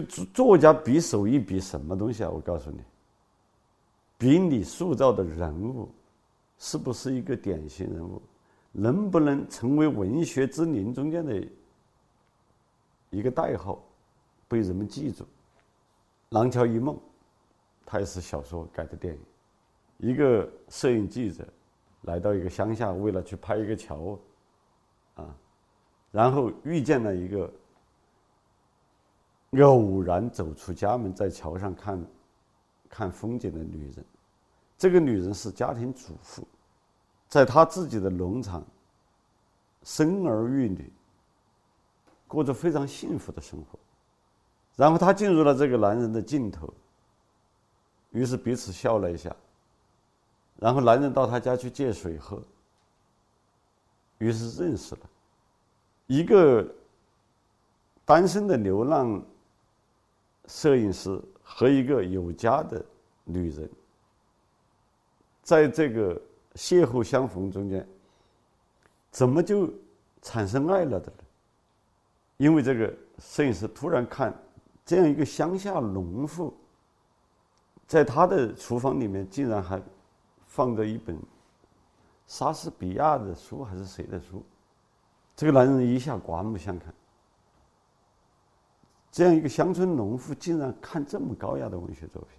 就作家比手艺比什么东西啊？我告诉你，比你塑造的人物是不是一个典型人物，能不能成为文学之林中间的一个代号，被人们记住。《廊桥遗梦》，它也是小说改的电影。一个摄影记者来到一个乡下，为了去拍一个桥，啊，然后遇见了一个。偶然走出家门，在桥上看，看风景的女人，这个女人是家庭主妇，在她自己的农场生儿育女，过着非常幸福的生活。然后她进入了这个男人的镜头，于是彼此笑了一下。然后男人到她家去借水喝，于是认识了一个单身的流浪。摄影师和一个有家的女人，在这个邂逅相逢中间，怎么就产生爱了的呢？因为这个摄影师突然看这样一个乡下农妇，在他的厨房里面竟然还放着一本莎士比亚的书，还是谁的书？这个男人一下刮目相看。这样一个乡村农妇竟然看这么高雅的文学作品，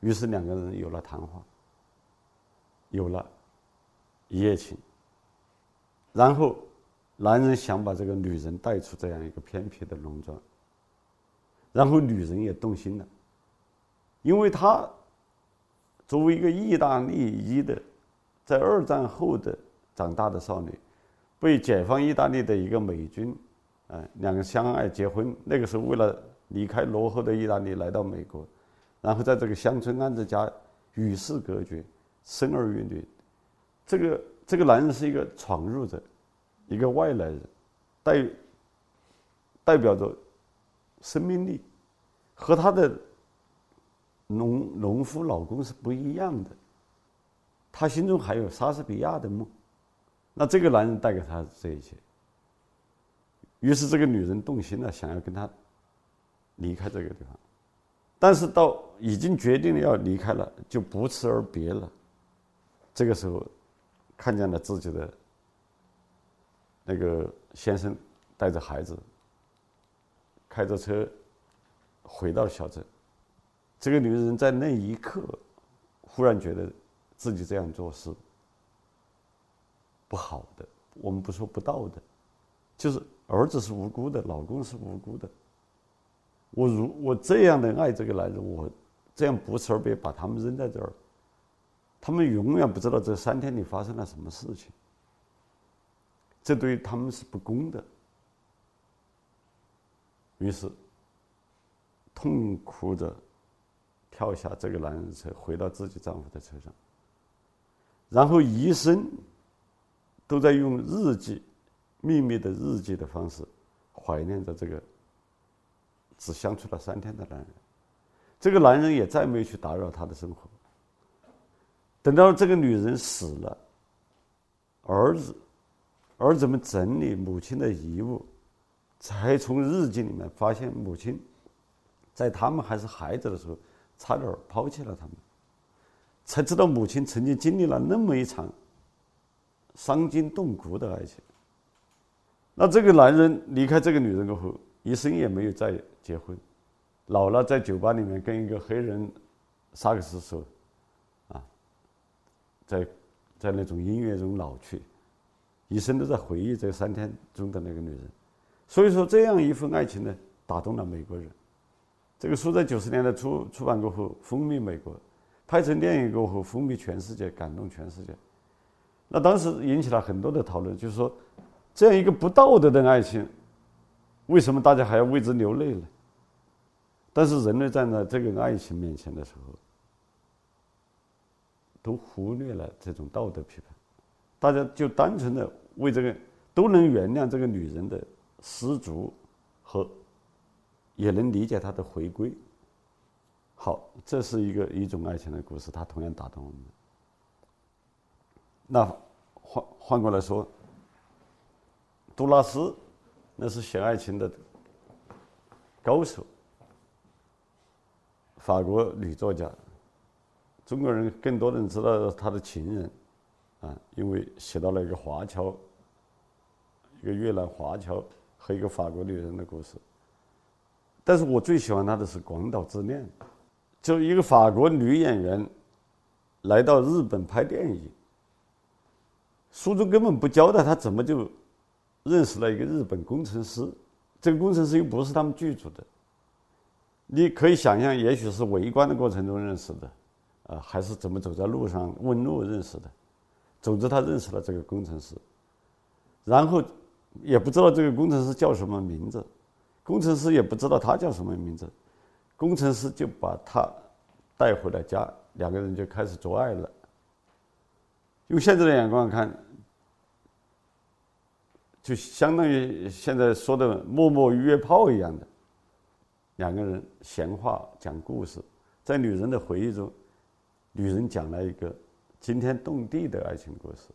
于是两个人有了谈话，有了一夜情。然后，男人想把这个女人带出这样一个偏僻的农庄，然后女人也动心了，因为她作为一个意大利裔的，在二战后的长大的少女，被解放意大利的一个美军。哎，两个相爱结婚，那个时候为了离开落后的意大利来到美国，然后在这个乡村安置家，与世隔绝，生儿育女。这个这个男人是一个闯入者，一个外来人，代代表着生命力，和他的农农夫老公是不一样的。他心中还有莎士比亚的梦，那这个男人带给他这一切。于是这个女人动心了，想要跟他离开这个地方，但是到已经决定了要离开了，就不辞而别了。这个时候，看见了自己的那个先生带着孩子开着车回到了小镇。这个女人在那一刻忽然觉得自己这样做是不好的。我们不说不道德，就是。儿子是无辜的，老公是无辜的。我如我这样的爱这个男人，我这样不辞而别，把他们扔在这儿，他们永远不知道这三天里发生了什么事情。这对他们是不公的。于是，痛哭着跳下这个男人车，回到自己丈夫的车上，然后一生都在用日记。秘密的日记的方式，怀念着这个只相处了三天的男人。这个男人也再没有去打扰她的生活。等到这个女人死了，儿子儿子们整理母亲的遗物，才从日记里面发现母亲在他们还是孩子的时候差点抛弃了他们，才知道母亲曾经经历了那么一场伤筋动骨的爱情。那这个男人离开这个女人过后，一生也没有再结婚，老了在酒吧里面跟一个黑人萨克斯手，啊，在在那种音乐中老去，一生都在回忆这三天中的那个女人。所以说，这样一份爱情呢，打动了美国人。这个书在九十年代初出版过后，风靡美国；拍成电影过后，风靡全世界，感动全世界。那当时引起了很多的讨论，就是说。这样一个不道德的爱情，为什么大家还要为之流泪呢？但是人类站在这个爱情面前的时候，都忽略了这种道德批判，大家就单纯的为这个都能原谅这个女人的失足，和也能理解她的回归。好，这是一个一种爱情的故事，它同样打动我们。那换换过来说。杜拉斯，那是写爱情的高手，法国女作家。中国人更多人知道他的情人，啊，因为写到了一个华侨，一个越南华侨和一个法国女人的故事。但是我最喜欢他的是《广岛之恋》，就一个法国女演员来到日本拍电影，书中根本不交代她怎么就认识了一个日本工程师，这个工程师又不是他们剧组的，你可以想象，也许是围观的过程中认识的。啊，还是怎么走在路上问路认识的？总之，他认识了这个工程师，然后也不知道这个工程师叫什么名字，工程师也不知道他叫什么名字，工程师就把他带回了家，两个人就开始做爱了。用现在的眼光看，就相当于现在说的默默约炮一样的，两个人闲话讲故事，在女人的回忆中。女人讲了一个惊天动地的爱情故事，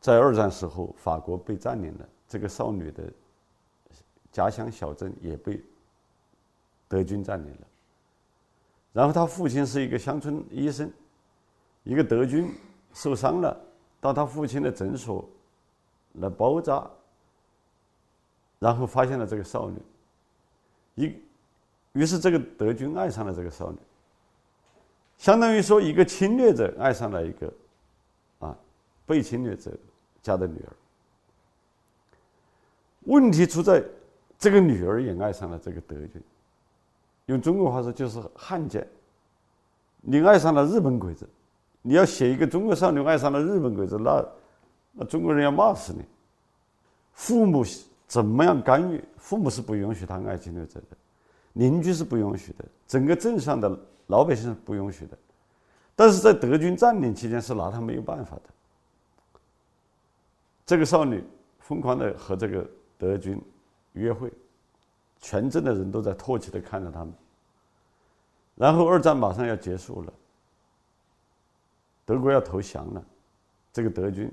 在二战时候，法国被占领了，这个少女的家乡小镇也被德军占领了。然后她父亲是一个乡村医生，一个德军受伤了，到他父亲的诊所来包扎，然后发现了这个少女，一，于是这个德军爱上了这个少女。相当于说，一个侵略者爱上了一个，啊，被侵略者家的女儿。问题出在，这个女儿也爱上了这个德军。用中国话说，就是汉奸。你爱上了日本鬼子，你要写一个中国少女爱上了日本鬼子，那那中国人要骂死你。父母怎么样干预？父母是不允许他爱侵略者的，邻居是不允许的，整个镇上的。老百姓是不允许的，但是在德军占领期间是拿他没有办法的。这个少女疯狂的和这个德军约会，全镇的人都在唾弃的看着他们。然后二战马上要结束了，德国要投降了，这个德军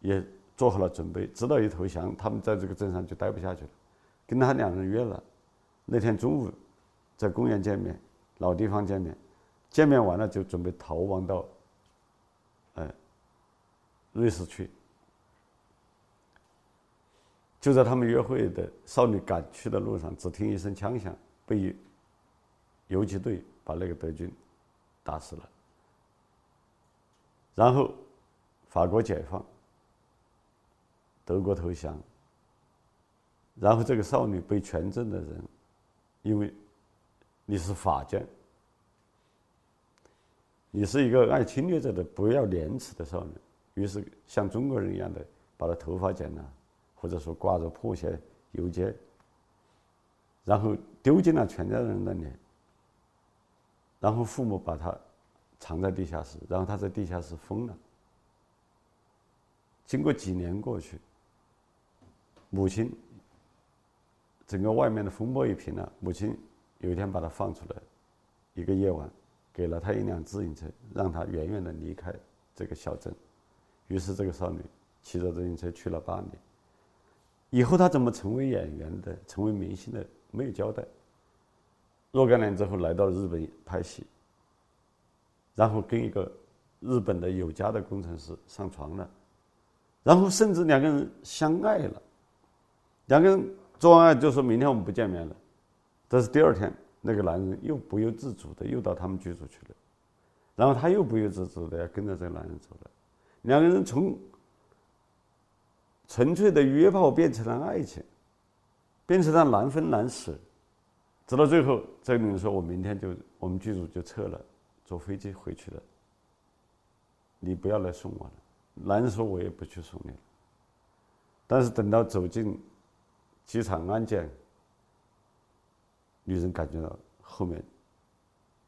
也做好了准备，知道一投降，他们在这个镇上就待不下去了，跟他两人约了，那天中午在公园见面。老地方见面，见面完了就准备逃亡到，呃，瑞士去。就在他们约会的少女赶去的路上，只听一声枪响，被游击队把那个德军打死了。然后法国解放，德国投降，然后这个少女被全镇的人，因为。你是法奸，你是一个爱侵略者的不要廉耻的少女，于是像中国人一样的把她头发剪了，或者说挂着破鞋游街，然后丢尽了全家人的脸，然后父母把她藏在地下室，然后她在地下室疯了。经过几年过去，母亲整个外面的风波一平了，母亲。有一天把他放出来，一个夜晚，给了他一辆自行车，让他远远的离开这个小镇。于是这个少女骑着自行车去了巴黎。以后她怎么成为演员的、成为明星的，没有交代。若干年之后来到日本拍戏，然后跟一个日本的有家的工程师上床了，然后甚至两个人相爱了。两个人做完爱就说明天我们不见面了。但是第二天，那个男人又不由自主的又到他们居住去了，然后他又不由自主的要跟着这个男人走了，两个人从纯粹的约炮变成了爱情，变成了难分难舍，直到最后，这个女人说：“我明天就我们剧组就撤了，坐飞机回去了，你不要来送我了。”男人说：“我也不去送你了。”但是等到走进机场安检。女人感觉到后面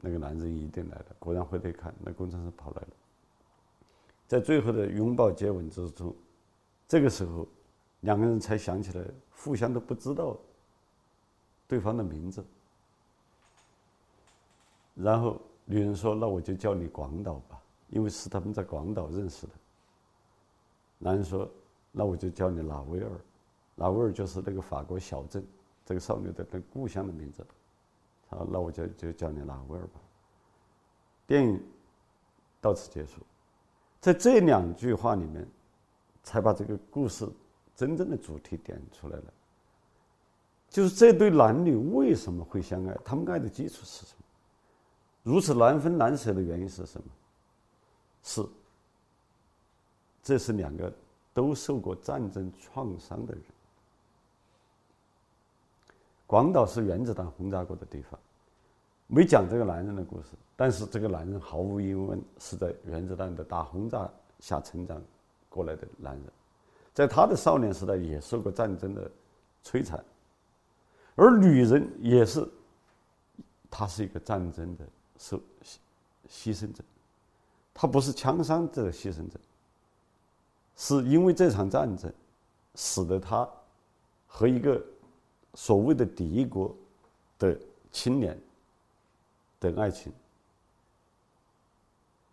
那个男人一定来了，果然回头一看，那工程师跑来了。在最后的拥抱接吻之中，这个时候两个人才想起来，互相都不知道对方的名字。然后女人说：“那我就叫你广岛吧，因为是他们在广岛认识的。”男人说：“那我就叫你拉威尔，拉威尔就是那个法国小镇。”这个少女的故乡的名字。好，那我就就叫你拿威尔吧。电影到此结束，在这两句话里面，才把这个故事真正的主题点出来了。就是这对男女为什么会相爱？他们爱的基础是什么？如此难分难舍的原因是什么？是，这是两个都受过战争创伤的人。广岛是原子弹轰炸过的地方，没讲这个男人的故事，但是这个男人毫无疑问是在原子弹的大轰炸下成长过来的男人，在他的少年时代也受过战争的摧残。而女人也是，她是一个战争的受牺牺牲者，她不是枪伤的牺牲者，是因为这场战争，使得她和一个所谓的敌国的青年的爱情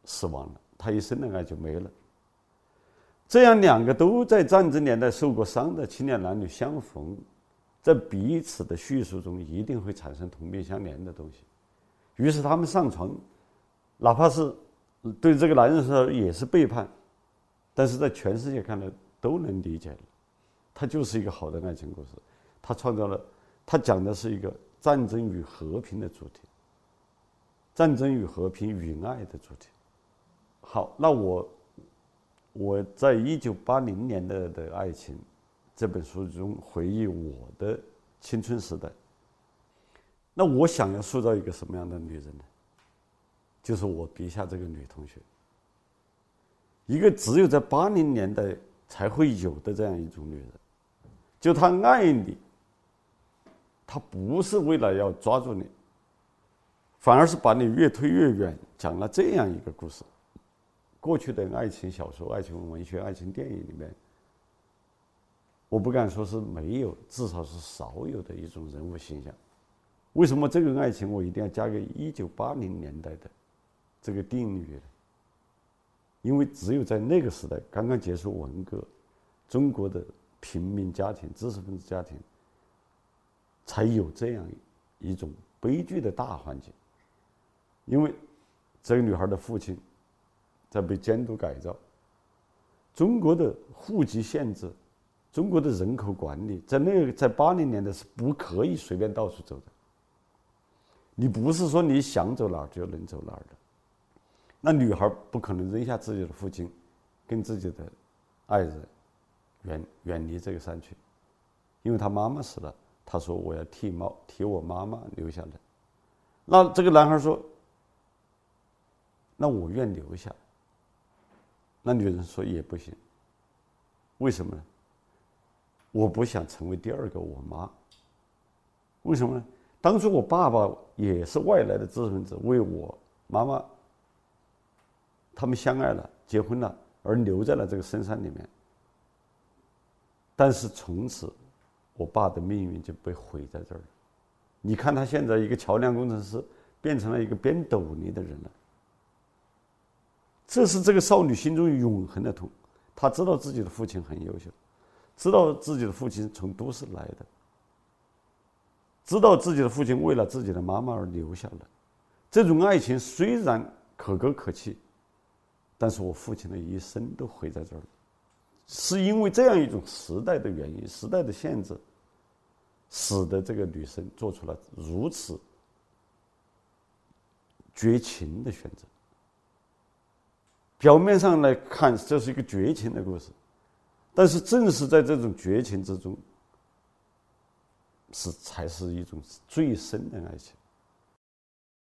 死亡了，他一生的爱就没了。这样两个都在战争年代受过伤的青年男女相逢。在彼此的叙述中，一定会产生同病相怜的东西。于是他们上床，哪怕是对这个男人说也是背叛，但是在全世界看来都能理解了。他就是一个好的爱情故事，他创造了，他讲的是一个战争与和平的主题，战争与和平与爱的主题。好，那我我在一九八零年的的爱情。这本书中回忆我的青春时代。那我想要塑造一个什么样的女人呢？就是我笔下这个女同学，一个只有在八零年代才会有的这样一种女人，就她爱你，他不是为了要抓住你，反而是把你越推越远，讲了这样一个故事。过去的爱情小说、爱情文学、爱情电影里面。我不敢说是没有，至少是少有的一种人物形象。为什么这个爱情我一定要加个一九八零年代的这个定语呢？因为只有在那个时代，刚刚结束文革，中国的平民家庭、知识分子家庭才有这样一种悲剧的大环境。因为这个女孩的父亲在被监督改造，中国的户籍限制。中国的人口管理在那个在八零年代是不可以随便到处走的。你不是说你想走哪儿就能走哪儿的。那女孩不可能扔下自己的父亲，跟自己的爱人远远离这个山区，因为她妈妈死了。他说：“我要替妈替我妈妈留下来。”那这个男孩说：“那我愿留下。”那女人说：“也不行。”为什么呢？我不想成为第二个我妈。为什么呢？当初我爸爸也是外来的知识分子，为我妈妈，他们相爱了，结婚了，而留在了这个深山里面。但是从此，我爸的命运就被毁在这儿了。你看他现在一个桥梁工程师，变成了一个编斗笠的人了。这是这个少女心中永恒的痛。她知道自己的父亲很优秀。知道自己的父亲从都市来的，知道自己的父亲为了自己的妈妈而留下来，这种爱情虽然可歌可泣，但是我父亲的一生都毁在这儿了，是因为这样一种时代的原因、时代的限制，使得这个女生做出了如此绝情的选择。表面上来看，这是一个绝情的故事。但是，正是在这种绝情之中，是才是一种最深的爱情。